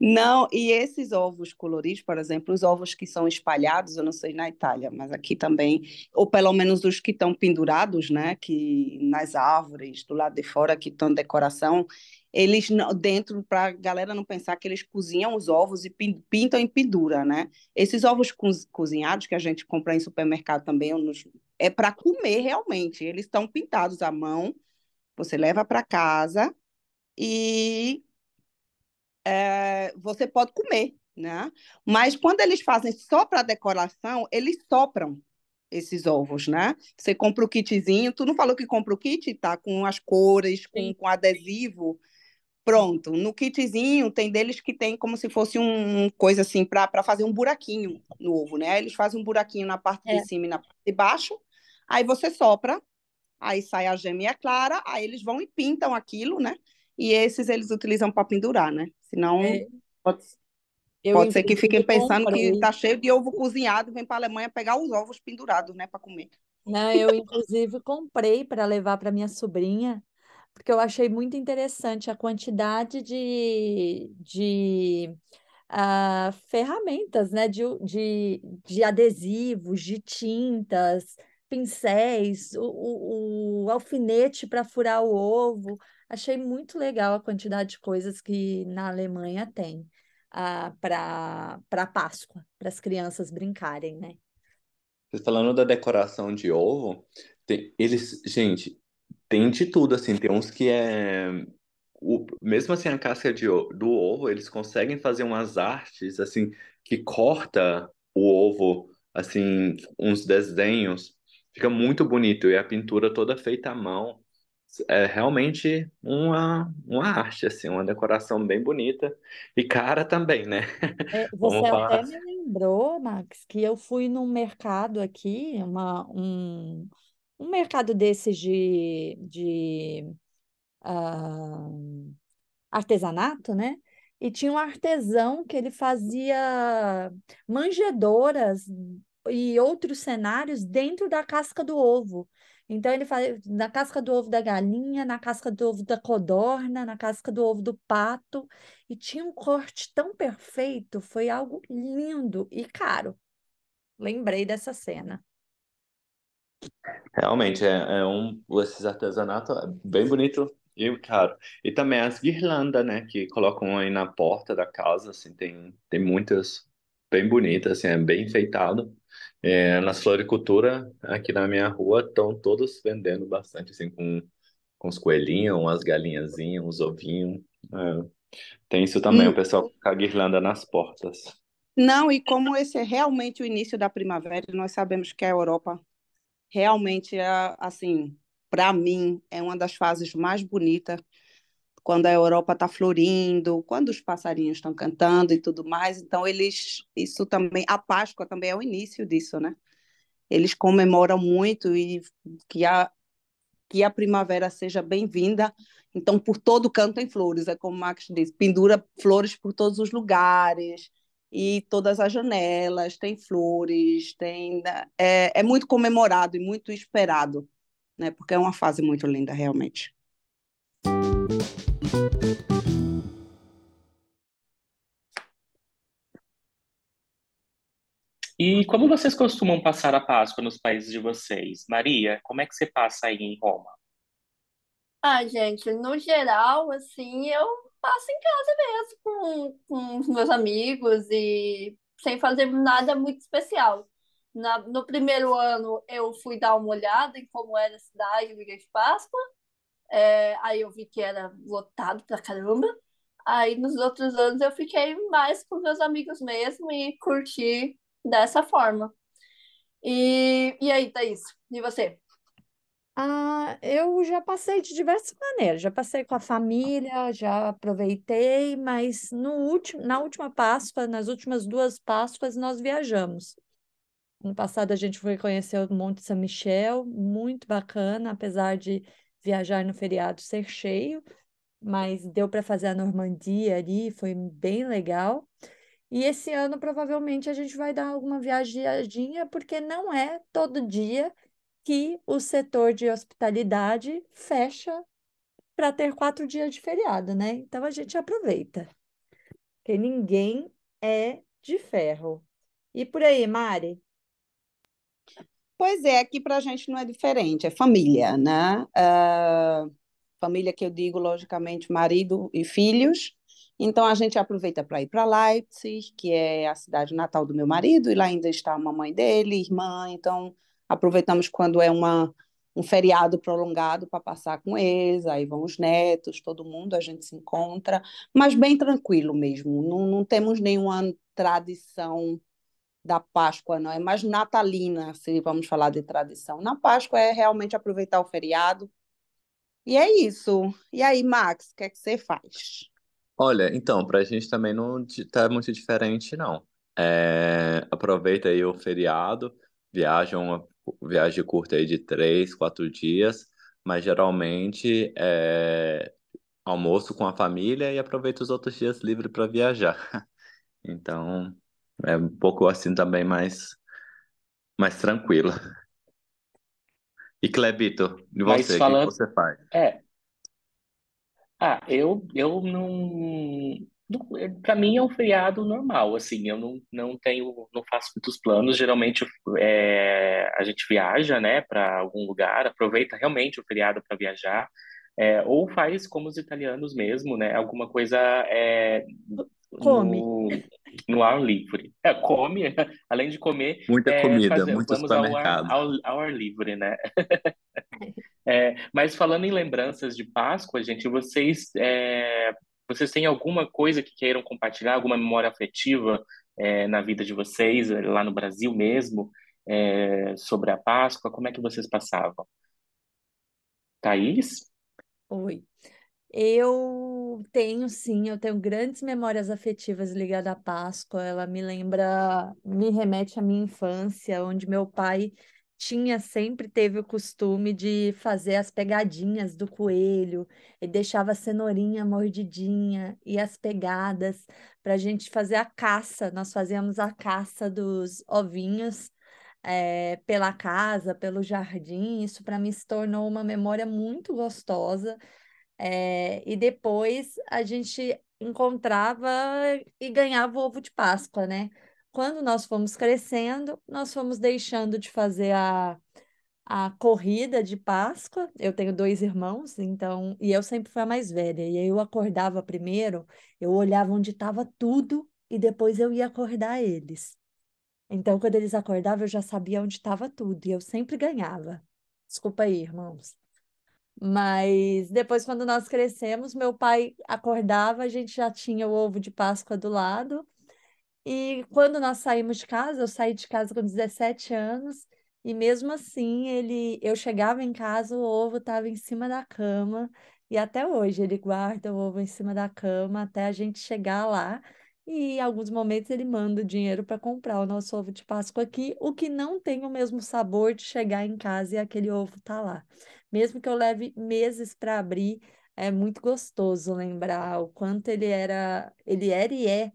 Não, e esses ovos coloridos, por exemplo, os ovos que são espalhados, eu não sei na Itália, mas aqui também, ou pelo menos os que estão pendurados, né, que nas árvores do lado de fora que estão decoração, eles dentro para a galera não pensar que eles cozinham os ovos e pintam em pendura, né? Esses ovos cozinhados que a gente compra em supermercado também é para comer realmente. Eles estão pintados à mão. Você leva para casa e é, você pode comer, né? Mas quando eles fazem só para decoração, eles sopram esses ovos, né? Você compra o kitzinho, tu não falou que compra o kit, tá? Com as cores, com, com adesivo. Pronto, no kitzinho tem deles que tem como se fosse um coisa assim para fazer um buraquinho no ovo, né? Eles fazem um buraquinho na parte é. de cima e na parte de baixo. Aí você sopra, aí sai a gêmea clara, aí eles vão e pintam aquilo, né? E esses eles utilizam para pendurar, né? Senão é. pode, pode ser que fiquem pensando comprei. que tá cheio de ovo cozinhado, vem para a Alemanha pegar os ovos pendurados, né, para comer. Não, eu inclusive comprei para levar para minha sobrinha porque eu achei muito interessante a quantidade de, de uh, ferramentas, né? De, de, de adesivos, de tintas, pincéis, o, o, o alfinete para furar o ovo. Achei muito legal a quantidade de coisas que na Alemanha tem uh, para para Páscoa, para as crianças brincarem, né? Você falando da decoração de ovo, tem, eles, gente, tem de tudo, assim, tem uns que é. O, mesmo assim, a casca de, do ovo, eles conseguem fazer umas artes, assim, que corta o ovo, assim, uns desenhos. Fica muito bonito. E a pintura toda feita à mão. É realmente uma, uma arte, assim, uma decoração bem bonita. E cara também, né? É, você até me lembrou, Max, que eu fui num mercado aqui, uma, um, um mercado desses de, de uh, artesanato, né? E tinha um artesão que ele fazia manjedoras e outros cenários dentro da casca do ovo. Então, ele faz na casca do ovo da galinha, na casca do ovo da codorna, na casca do ovo do pato. E tinha um corte tão perfeito, foi algo lindo e caro. Lembrei dessa cena. Realmente, é, é um, esses artesanatos é bem bonito e caro. E também as guirlandas, né, que colocam aí na porta da casa, assim, tem, tem muitas bem bonitas, assim, é bem enfeitado. É, na floricultura, aqui na minha rua, estão todos vendendo bastante, assim, com, com os coelhinhos, umas galinhazinhas, uns ovinhos. É. Tem isso também, o pessoal com a guirlanda nas portas. Não, e como esse é realmente o início da primavera, nós sabemos que a Europa realmente é assim, para mim é uma das fases mais bonitas quando a Europa está florindo, quando os passarinhos estão cantando e tudo mais. Então eles, isso também, a Páscoa também é o início disso, né? Eles comemoram muito e que a que a primavera seja bem-vinda. Então, por todo canto tem flores, é como Max diz, pendura flores por todos os lugares e todas as janelas tem flores, tem é, é muito comemorado e muito esperado, né? Porque é uma fase muito linda, realmente. E como vocês costumam passar a Páscoa nos países de vocês? Maria, como é que você passa aí em Roma? Ah, gente, no geral, assim, eu passo em casa mesmo com, com os meus amigos e sem fazer nada muito especial. Na, no primeiro ano eu fui dar uma olhada em como era a cidade, o Ilha de Páscoa. É, aí eu vi que era lotado pra caramba. Aí nos outros anos eu fiquei mais com meus amigos mesmo e curti dessa forma. E, e aí, Thaís? E você? Ah, eu já passei de diversas maneiras, já passei com a família, já aproveitei, mas no último, na última Páscoa, nas últimas duas Páscoas, nós viajamos. No passado a gente foi conhecer o Monte São Michel, muito bacana, apesar de viajar no feriado ser cheio, mas deu para fazer a Normandia ali, foi bem legal. E esse ano provavelmente a gente vai dar alguma viagadinha, porque não é todo dia que o setor de hospitalidade fecha para ter quatro dias de feriado, né? Então a gente aproveita. Porque ninguém é de ferro. E por aí, Mari? Pois é, aqui para a gente não é diferente, é família, né? Uh, família que eu digo, logicamente, marido e filhos. Então a gente aproveita para ir para Leipzig, que é a cidade natal do meu marido, e lá ainda está a mamãe dele, irmã. Então aproveitamos quando é uma um feriado prolongado para passar com eles, aí vão os netos, todo mundo, a gente se encontra, mas bem tranquilo mesmo, não, não temos nenhuma tradição da Páscoa, não é mais natalina, se vamos falar de tradição. Na Páscoa é realmente aproveitar o feriado. E é isso. E aí, Max, o que é que você faz? Olha, então, para a gente também não está muito diferente, não. É, aproveita aí o feriado, viaja uma viagem curta aí de três, quatro dias, mas geralmente é almoço com a família e aproveita os outros dias livres para viajar. Então, é um pouco assim também mais, mais tranquilo. E Clebito, e Mas você, o que que falando. você faz? É. Ah, eu, eu não. Para mim é um feriado normal, assim, eu não, não tenho, não faço muitos planos. Geralmente é, a gente viaja, né, para algum lugar, aproveita realmente o feriado para viajar, é, ou faz como os italianos mesmo, né, alguma coisa é, Come. no, no ar livre. É, come, além de comer, Muita é, comida, fazer, muito vamos ao ar, supermercado. ao, ao ar livre, né? É, mas falando em lembranças de Páscoa, gente, vocês, é, vocês têm alguma coisa que queiram compartilhar, alguma memória afetiva, é, na vida de vocês, é, lá no Brasil mesmo, é, sobre a Páscoa? Como é que vocês passavam? Thaís? Oi. Eu tenho, sim, eu tenho grandes memórias afetivas ligadas à Páscoa. Ela me lembra, me remete à minha infância, onde meu pai tinha, sempre teve o costume de fazer as pegadinhas do coelho, e deixava a cenourinha mordidinha e as pegadas para a gente fazer a caça. Nós fazíamos a caça dos ovinhos eh, pela casa, pelo jardim. Isso para mim se tornou uma memória muito gostosa. É, e depois a gente encontrava e ganhava o ovo de Páscoa, né? Quando nós fomos crescendo, nós fomos deixando de fazer a, a corrida de Páscoa. Eu tenho dois irmãos, então, e eu sempre fui a mais velha. E aí eu acordava primeiro, eu olhava onde estava tudo e depois eu ia acordar eles. Então, quando eles acordavam, eu já sabia onde estava tudo e eu sempre ganhava. Desculpa aí, irmãos. Mas depois, quando nós crescemos, meu pai acordava, a gente já tinha o ovo de Páscoa do lado. E quando nós saímos de casa, eu saí de casa com 17 anos, e mesmo assim, ele, eu chegava em casa, o ovo estava em cima da cama, e até hoje ele guarda o ovo em cima da cama até a gente chegar lá. E em alguns momentos ele manda o dinheiro para comprar o nosso ovo de Páscoa aqui, o que não tem o mesmo sabor de chegar em casa e aquele ovo tá lá. Mesmo que eu leve meses para abrir, é muito gostoso lembrar o quanto ele era, ele era e é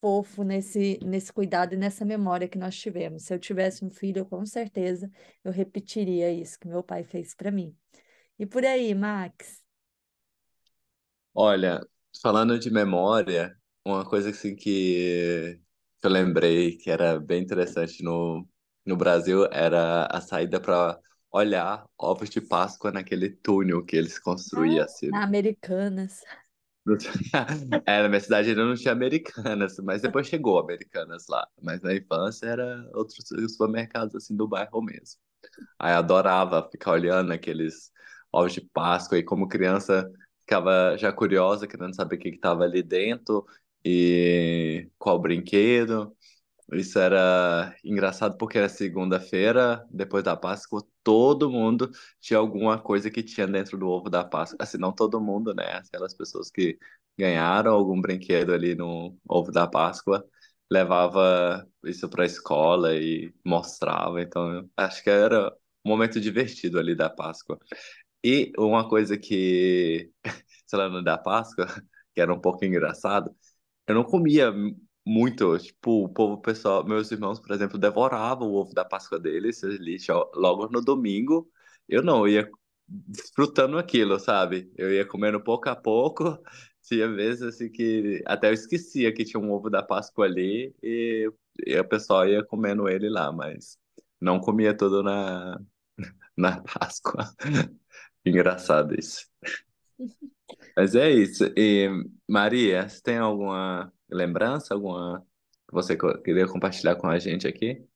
fofo nesse, nesse cuidado e nessa memória que nós tivemos. Se eu tivesse um filho, com certeza eu repetiria isso que meu pai fez para mim. E por aí, Max? Olha, falando de memória, uma coisa assim que eu lembrei que era bem interessante no, no Brasil era a saída para olhar ovos de Páscoa naquele túnel que eles construíam assim. Na Americanas. É, na minha cidade ainda não tinha Americanas, mas depois chegou Americanas lá. Mas na infância era outros supermercados assim do bairro mesmo. Aí adorava ficar olhando aqueles ovos de Páscoa e como criança ficava já curiosa, querendo saber o que estava ali dentro e qual brinquedo. Isso era engraçado porque era segunda-feira, depois da Páscoa, todo mundo tinha alguma coisa que tinha dentro do ovo da Páscoa. Assim, não todo mundo, né? Aquelas pessoas que ganharam algum brinquedo ali no ovo da Páscoa, levava isso para a escola e mostrava. Então, acho que era um momento divertido ali da Páscoa. E uma coisa que, sei lá, no da Páscoa, que era um pouco engraçado, eu não comia muito, tipo, o povo pessoal, meus irmãos, por exemplo, devoravam o ovo da Páscoa deles ali, logo no domingo. Eu não, eu ia desfrutando aquilo, sabe? Eu ia comendo pouco a pouco. Tinha vezes assim que até eu esquecia que tinha um ovo da Páscoa ali e, e o pessoal ia comendo ele lá, mas não comia tudo na, na Páscoa. Engraçado isso. Mas é isso. E, Maria, você tem alguma lembrança, alguma que você queria compartilhar com a gente aqui?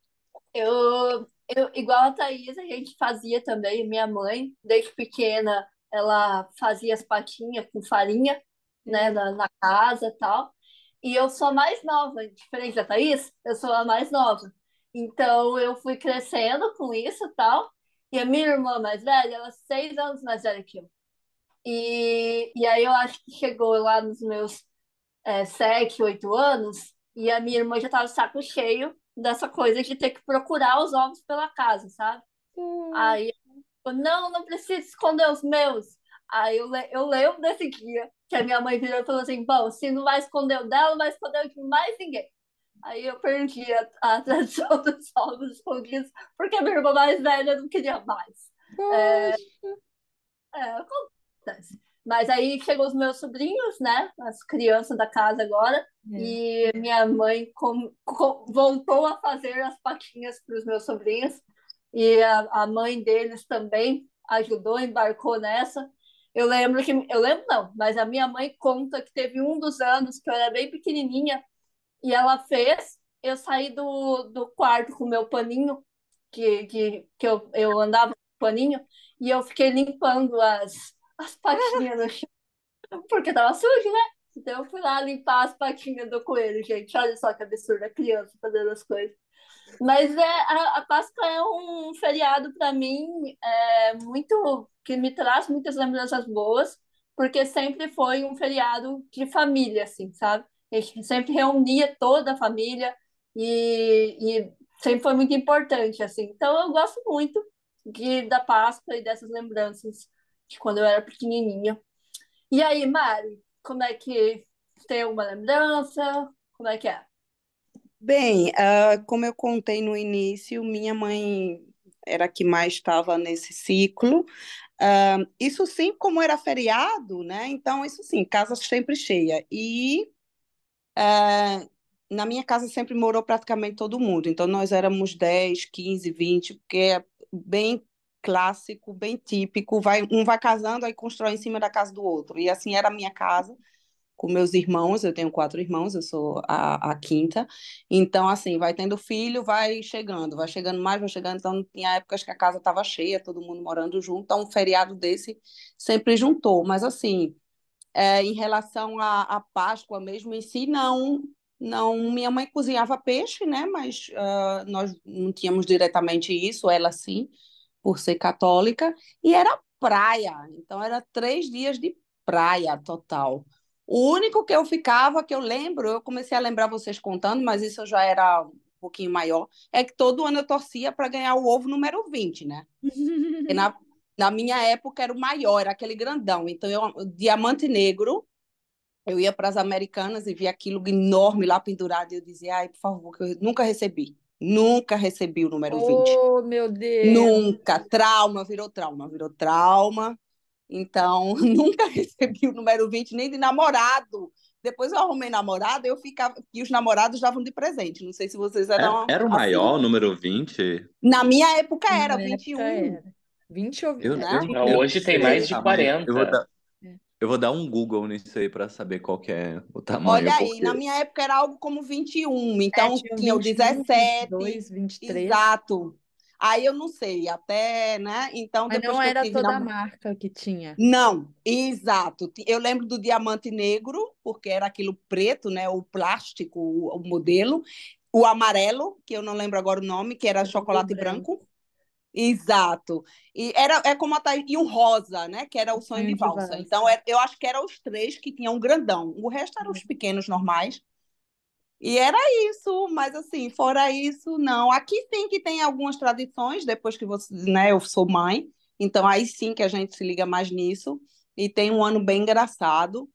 Eu, eu, igual a Thaís, a gente fazia também, minha mãe, desde pequena, ela fazia as patinhas com farinha, né, na, na casa e tal. E eu sou a mais nova, diferente da Thaís, eu sou a mais nova. Então eu fui crescendo com isso e tal. E a minha irmã mais velha, ela é seis anos mais velha que eu. E, e aí eu acho que chegou lá nos meus é, sete, oito anos, e a minha irmã já estava de saco cheio dessa coisa de ter que procurar os ovos pela casa, sabe? Aí eu, não, não preciso esconder os meus. Aí eu, eu lembro desse dia que a minha mãe virou e falou assim: bom, se não vai esconder o dela, não vai esconder o de mais ninguém. Aí eu perdi a, a tradição dos ovos escondidos, porque a minha irmã mais velha não queria mais. É, é. Mas aí chegou os meus sobrinhos, né? As crianças da casa agora. É. E minha mãe com- com- voltou a fazer as patinhas para os meus sobrinhos. E a, a mãe deles também ajudou, embarcou nessa. Eu lembro que, eu lembro não, mas a minha mãe conta que teve um dos anos que eu era bem pequenininha e ela fez eu sair do, do quarto com o meu paninho, que, que, que eu, eu andava com o paninho, e eu fiquei limpando as, as patinhas no chão, porque tava sujo, né? Então eu fui lá limpar as patinhas do coelho, gente. Olha só que absurdo, a criança fazendo as coisas. Mas é, a, a Páscoa é um feriado para mim é, muito que me traz muitas lembranças boas, porque sempre foi um feriado de família, assim, sabe? A gente sempre reunia toda a família e, e sempre foi muito importante, assim. Então eu gosto muito de, da Páscoa e dessas lembranças de quando eu era pequenininha. E aí, Mari, como é que tem alguma lembrança? Como é que é? Bem, ah, como eu contei no início, minha mãe era a que mais estava nesse ciclo. Ah, isso sim, como era feriado, né? Então, isso sim, casa sempre cheia. E ah, na minha casa sempre morou praticamente todo mundo. Então, nós éramos 10, 15, 20, porque é bem clássico, bem típico. Vai, um vai casando, aí constrói em cima da casa do outro. E assim era a minha casa com meus irmãos, eu tenho quatro irmãos, eu sou a, a quinta. Então, assim, vai tendo filho, vai chegando, vai chegando mais, vai chegando. Então, tinha épocas que a casa estava cheia, todo mundo morando junto. Então, um feriado desse sempre juntou. Mas, assim, é, em relação à, Páscoa mesmo em si, não. Não, minha mãe cozinhava peixe, né? Mas ah, nós não tínhamos diretamente isso, ela sim, por ser católica. E era praia, então era três dias de praia total. O único que eu ficava, que eu lembro, eu comecei a lembrar vocês contando, mas isso eu já era um pouquinho maior, é que todo ano eu torcia para ganhar o ovo número 20, né? Porque na, na minha época era o maior, era aquele grandão. Então, eu, diamante negro, eu ia para as Americanas e via aquilo enorme lá pendurado, e eu dizia, ai, por favor, que eu nunca recebi. Nunca recebi o número 20. Oh, meu Deus! Nunca. Trauma, virou trauma, virou trauma. Então, nunca recebi o número 20, nem de namorado. Depois eu arrumei namorado, eu ficava. E os namorados davam de presente. Não sei se vocês Era, eram era o assim. maior, o número 20? Na minha época era Na 21. época era. 20 ou Eu, Né? eu, Não, eu hoje tem sei mais de tamanho. 40. Eu vou dar, É. eu vou dar um Google nisso aí para saber qual que é o tamanho, Olha aí, porque na minha época era algo como 21. É, Então, tinha o tinha o 21, 17. 22, 23. Exato. Aí eu não sei, até, né? Então, Mas depois não que eu era tive toda a nam- marca que tinha. Não, exato. Eu lembro do diamante negro, porque era aquilo preto, né? O plástico, o, o modelo. O amarelo, que eu não lembro agora o nome, que era o chocolate branco. branco. Exato. E era é como a Thaís, e o rosa, né? Que era o sonho Sonho de de valsa. valsa. Então, era- eu acho que eram os três que tinham um grandão. O resto eram os pequenos normais. E era isso, mas assim, fora isso, não. Aqui sim que tem algumas tradições, depois que você, né, eu sou mãe, então aí sim que a gente se liga mais nisso. E tem um ano bem engraçado,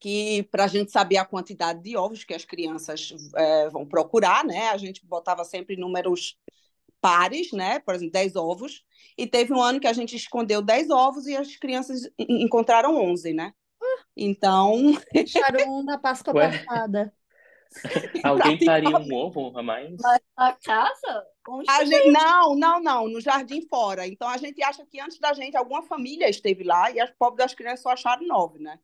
que para a gente saber a quantidade de ovos que as crianças eh, vão procurar, né? A gente botava sempre números pares, né? Por exemplo, 10 ovos. E teve um ano que a gente escondeu 10 ovos e as crianças en- encontraram 11, né? Então, Acharam um da Páscoa Ué? passada. Alguém faria um ovo a mais? Mas a casa? A gente, não, não, não, no jardim fora. Então a gente acha que antes da gente alguma família esteve lá e as pobres das crianças só acharam nove, né?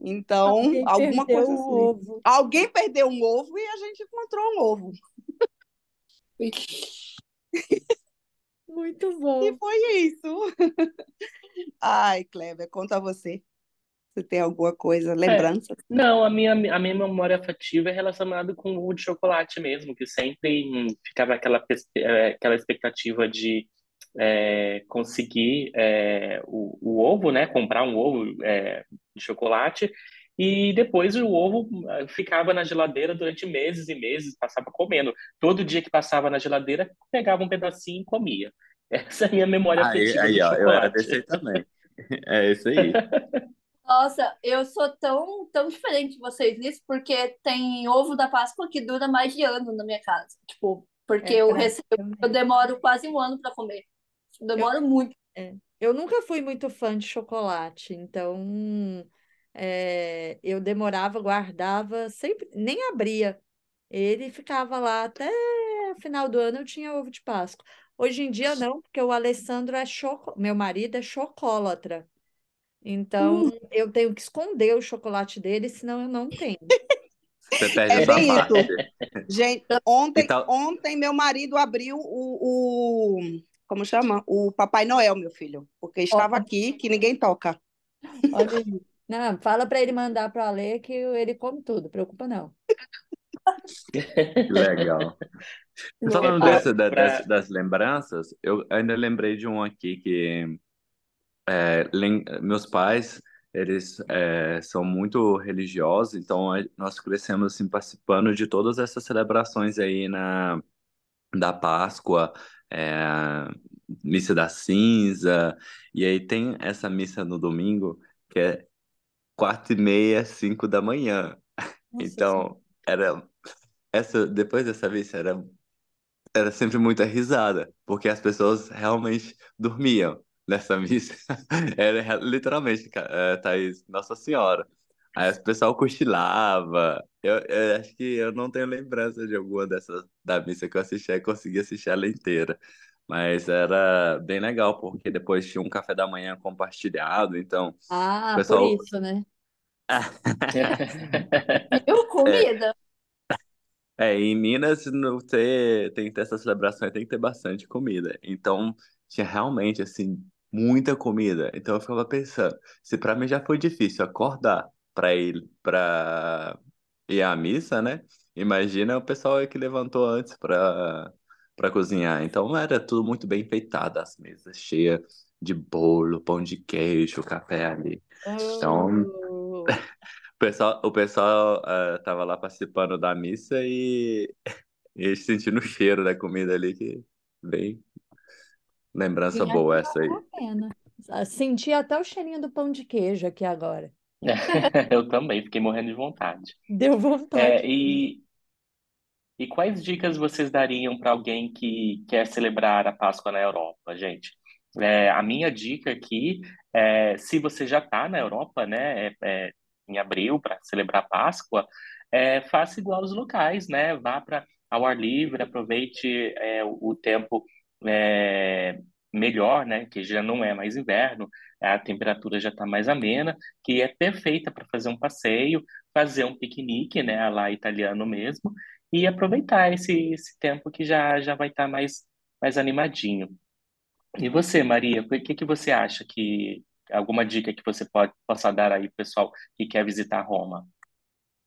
Então, Alguém alguma coisa assim. ovo. Alguém perdeu um ovo e a gente encontrou um ovo. Muito E bom. foi isso. Ai, Kleber, conta você. Você tem alguma coisa, lembrança? Não, a minha, a minha memória afetiva é relacionada com o de chocolate mesmo, que sempre ficava aquela, eh, aquela expectativa de eh, conseguir eh, o, o ovo, né? Comprar um ovo eh, de chocolate e depois o ovo eh, ficava na geladeira durante meses e meses, passava comendo. Todo dia que passava na geladeira, pegava um pedacinho e comia. Essa é a minha memória Aí, afetiva aí, do ó, eu era desse aí também. É isso aí. Nossa, eu sou tão, tão diferente de vocês nisso, porque tem ovo da Páscoa que dura mais de ano na minha casa. Tipo, porque É, eu recebo, eu demoro quase um ano para comer. Demoro muito. Eu nunca fui muito fã de chocolate, então é, eu demorava, guardava, sempre, nem abria. Ele ficava lá até o final do ano eu tinha ovo de Páscoa. Hoje em dia não, porque o Alessandro é choco, meu marido é chocólatra. Então eu tenho que esconder o chocolate dele, senão eu não tenho. Você perde É essa bem isso. parte. Gente, ontem, Então- ontem meu marido abriu o, o- como chama? O Papai Noel, meu filho, porque estava aqui que ninguém toca. Olha aí. Não, fala para ele mandar para o Ale que ele come tudo, preocupa não. Legal. Falando Pra- dessa, da- das, das lembranças, eu ainda lembrei de um aqui que é, lem- meus pais, eles é, são muito religiosos, então nós crescemos assim, participando de todas essas celebrações aí na, da Páscoa, é, missa da cinza, e aí tem essa missa no domingo que é quatro e meia, cinco da manhã. Nossa Então, era essa depois dessa missa era era sempre muita risada, porque as pessoas realmente dormiam nessa missa. Era literalmente, eh, Thaís, Nossa Senhora. Aí o pessoal cochilava. Eu, eu acho que eu não tenho lembrança de alguma dessas da missa que eu assisti e consegui assistir ela inteira. Mas era bem legal, porque depois tinha um café da manhã compartilhado, então Ah, o por pessoal isso, né? Viu? Comida. É, em Minas, no ter, tem que ter essa celebração, tem que ter bastante comida. Então, tinha realmente, assim, muita comida. Então, eu ficava pensando, se para mim já foi difícil acordar para ir para ir à missa, né? Imagina o pessoal que levantou antes para para cozinhar. Então, era tudo muito bem enfeitado, as mesas cheias de bolo, pão de queijo, café ali. Então, Oh, o pessoal, o pessoal eh, tava lá participando da missa e, e sentindo o cheiro da comida ali, que bem lembrança boa essa aí. pena. Ah, Senti até o cheirinho do pão de queijo aqui agora. Eu também fiquei morrendo de vontade. Deu vontade. É, e, e quais dicas vocês dariam para alguém que quer celebrar a Páscoa na Europa, gente? É, a minha dica aqui é, se você já está na Europa, né, é, é, em abril para celebrar a Páscoa, é, faça igual aos locais, né? Vá para ao ar livre, aproveite é, o, o tempo melhor, né? Que já não é mais inverno, a temperatura já está mais amena, que é perfeita para fazer um passeio, fazer um piquenique, né? Lá italiano mesmo, e aproveitar esse, esse tempo que já, já vai estar mais, mais animadinho. E você, Maria, o que que você acha que alguma dica que você pode possa dar aí, pessoal que quer visitar Roma?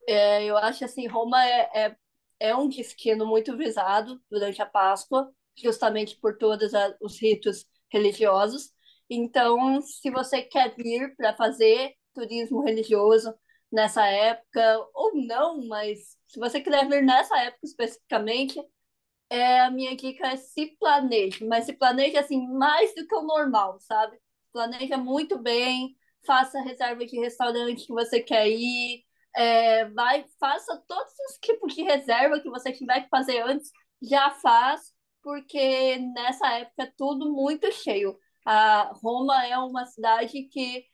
É, eu acho assim, Roma é, é, é um destino muito visado durante a Páscoa, justamente por todos os ritos religiosos. Então, se você quer vir para fazer turismo religioso nessa época, ou não, mas se você quiser vir nessa época especificamente, é, a minha dica é se planeje, mas se planeje assim mais do que o normal, sabe? Planeja muito bem, faça reserva de restaurante que você quer ir, é, vai, faça todos os tipos de reserva que você tiver que fazer antes, já faz, porque nessa época é tudo muito cheio. A Roma é uma cidade que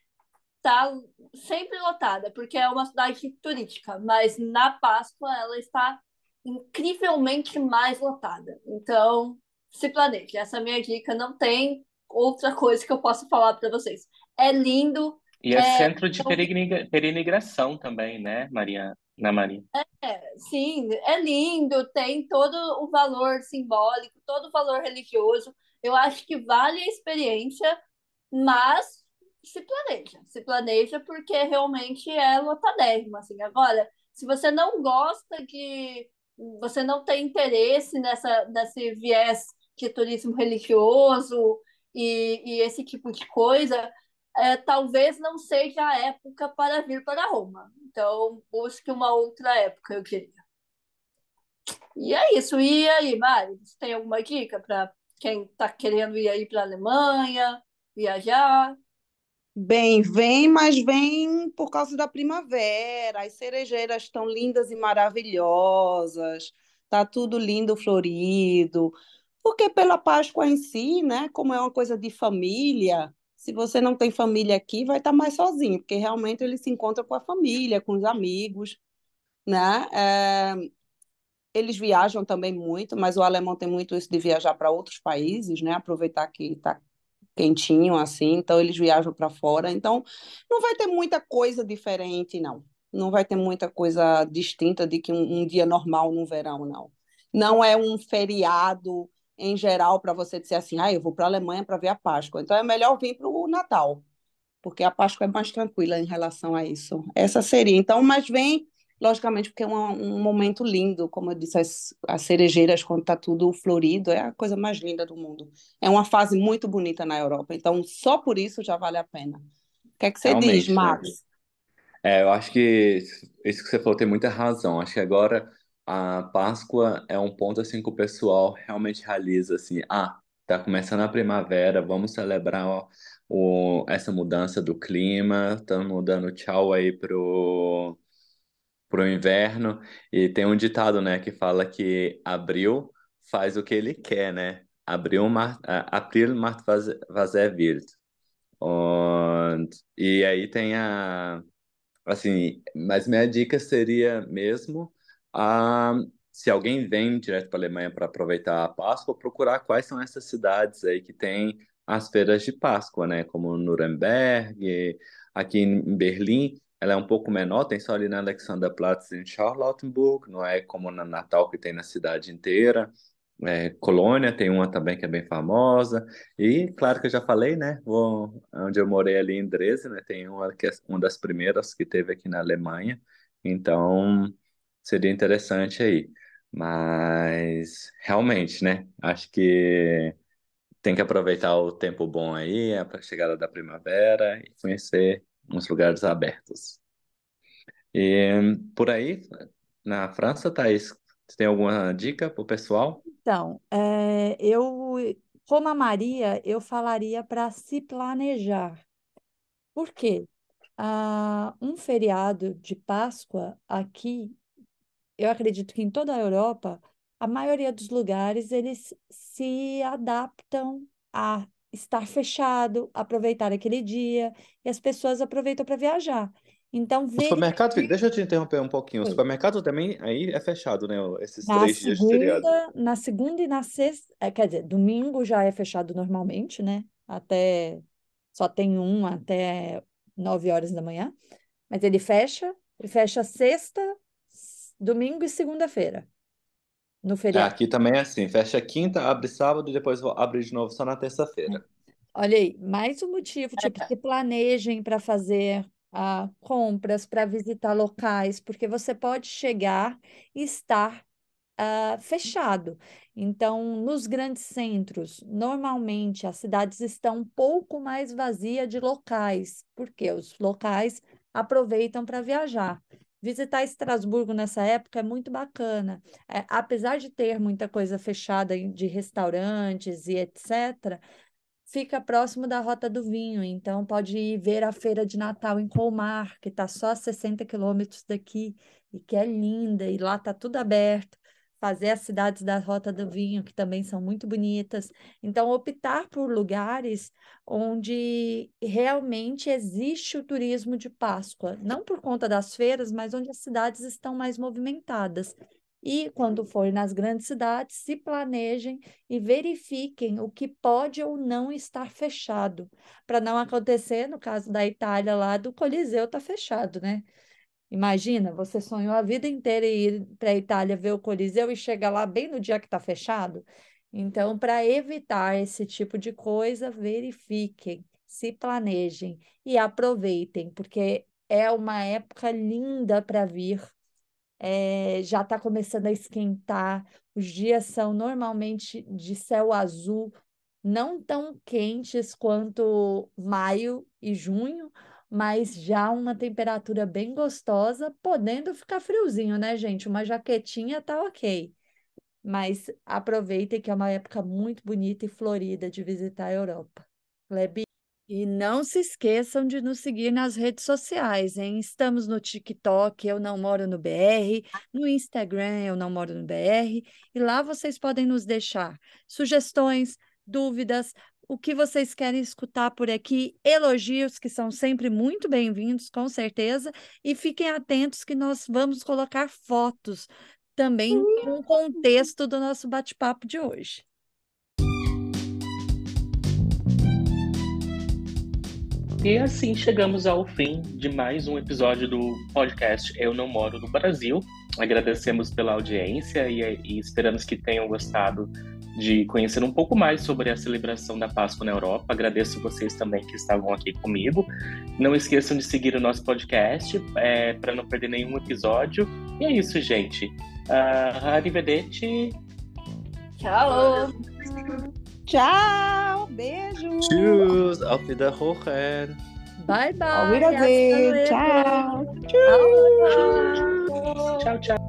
tá sempre lotada, porque é uma cidade turística, mas na Páscoa ela está incrivelmente mais lotada. Então, se planeje. Essa é a minha dica. Não tem outra coisa que eu possa falar para vocês. É lindo. E é, é centro de peregrinação também, né, Maria? Na Maria. É, sim, é lindo, tem todo o valor simbólico, todo o valor religioso. Eu acho que vale a experiência, mas se planeja. Se planeja porque realmente é lotadérrimo, assim. Agora, se você não gosta de... Você não tem interesse nessa, nesse viés de turismo religioso e, e esse tipo de coisa, é, talvez não seja a época para vir para Roma. Então, busque uma outra época, eu diria. E é isso. E aí, Mari, você tem alguma dica para quem está querendo ir aí para a Alemanha, viajar? Bem, vem, mas vem por causa da primavera. As cerejeiras estão lindas e maravilhosas. Tá tudo lindo, florido. Porque pela Páscoa em si, né, como é uma coisa de família, se você não tem família aqui, vai estar mais sozinho, porque realmente ele se encontra com a família, com os amigos, né? É... Eles viajam também muito, mas o alemão tem muito isso de viajar para outros países, né? Aproveitar que está quentinho assim, então eles viajam para fora. Então não vai ter muita coisa diferente, não. Não vai ter muita coisa distinta de que um, um dia normal no verão, não. Não é um feriado em geral para você dizer assim, ah, eu vou para a Alemanha para ver a Páscoa. Então é melhor vir para o Natal, porque a Páscoa é mais tranquila em relação a isso. Essa seria. Então, mas vem logicamente, porque é um, um momento lindo, como eu disse, as, as cerejeiras, quando está tudo florido, é a coisa mais linda do mundo. É uma fase muito bonita na Europa, então só por isso já vale a pena. O que é que você Realmente, diz, Max? Né? É, eu acho que isso que você falou tem muita razão. Acho que agora a Páscoa é um ponto assim que o pessoal realmente realiza assim, ah, tá começando a primavera, vamos celebrar o essa mudança do clima, estamos dando tchau aí pro pro inverno. E tem um ditado, né, que fala que abril faz o que ele quer, né? Abril, mar, april macht was, was. Und, e aí tem a assim, mas minha dica seria mesmo a se alguém vem direto para a Alemanha para aproveitar a Páscoa, procurar quais são essas cidades aí que tem as feiras de Páscoa, né? Como Nuremberg, aqui em Berlim, ela é um pouco menor, tem só ali na Alexanderplatz em Charlottenburg, não é como na Natal que tem na cidade inteira. É, Colônia tem uma também que é bem famosa. E, claro que eu já falei, né? Vou, onde eu morei ali em Dresden, né? Tem uma que é uma das primeiras que teve aqui na Alemanha. Então, seria interessante aí. Mas, realmente, né? Acho que tem que aproveitar o tempo bom aí, a chegada da primavera e conhecer uns lugares abertos. E por aí, na França, Thaís, você tem alguma dica para o pessoal? Então, é, eu, como a Maria, eu falaria para se planejar. Por quê? Ah, um feriado de Páscoa aqui, eu acredito que em toda a Europa, a maioria dos lugares eles se adaptam a estar fechado, aproveitar aquele dia, e as pessoas aproveitam para viajar. Então, O supermercado, deixa eu te interromper um pouquinho. O supermercado também aí é fechado, né? Esses Na três dias de feriado. segunda, na segunda e na sexta, é, quer dizer, domingo já é fechado normalmente, né? Até só tem um até nove horas da manhã, mas ele fecha, ele fecha sexta, domingo e segunda-feira no É, feriado. aqui também é assim, fecha quinta, abre sábado e depois abre de novo só na terça-feira. Olha aí, mais um motivo, tipo, se planejem para fazer ah, compras, para visitar locais, porque você pode chegar e estar ah, fechado. Então, nos grandes centros, normalmente as cidades estão um pouco mais vazias de locais, porque os locais aproveitam para viajar. Visitar Estrasburgo nessa época é muito bacana. É, apesar de ter muita coisa fechada de restaurantes e etc., fica próximo da Rota do Vinho, então pode ir ver a feira de Natal em Colmar, que está só a 60 quilômetros daqui, e que é linda, e lá está tudo aberto. Fazer as cidades da Rota do Vinho, que também são muito bonitas. Então, optar por lugares onde realmente existe o turismo de Páscoa, não por conta das feiras, mas onde as cidades estão mais movimentadas. E quando for nas grandes cidades, se planejem e verifiquem o que pode ou não estar fechado, para não acontecer, no caso da Itália lá, do Coliseu está fechado, né? Imagina, você sonhou a vida inteira ir para a Itália ver o Coliseu e chega lá bem no dia que está fechado. Então, para evitar esse tipo de coisa, verifiquem, se planejem e aproveitem, porque é uma época linda para vir. É, já está começando a esquentar, os dias são normalmente de céu azul, não tão quentes quanto maio e junho, mas já uma temperatura bem gostosa, podendo ficar friozinho, né, gente? Uma jaquetinha tá ok. Mas aproveitem que é uma época muito bonita e florida de visitar a Europa. Lebi. E não se esqueçam de nos seguir nas redes sociais, hein? Estamos no TikTok, Eu Não Moro no BR, no Instagram, Eu Não Moro no BR, e lá vocês podem nos deixar sugestões, dúvidas, o que vocês querem escutar por aqui, elogios que são sempre muito bem-vindos, com certeza, e fiquem atentos que nós vamos colocar fotos também no contexto do nosso bate-papo de hoje. E assim chegamos ao fim de mais um episódio do podcast Eu Não Moro no Brasil. Agradecemos pela audiência e, e esperamos que tenham gostado de conhecer um pouco mais sobre a celebração da Páscoa na Europa. Agradeço vocês também que estavam aqui comigo. Não esqueçam de seguir o nosso podcast é, para não perder nenhum episódio. E é isso, gente. Uh, arrivederci. Tchau. Tchau. Beijo. Tschüss. Auf Wiederhören. Bye, bye. Auf Wiedersehen. Tchau. Tchau, tchau.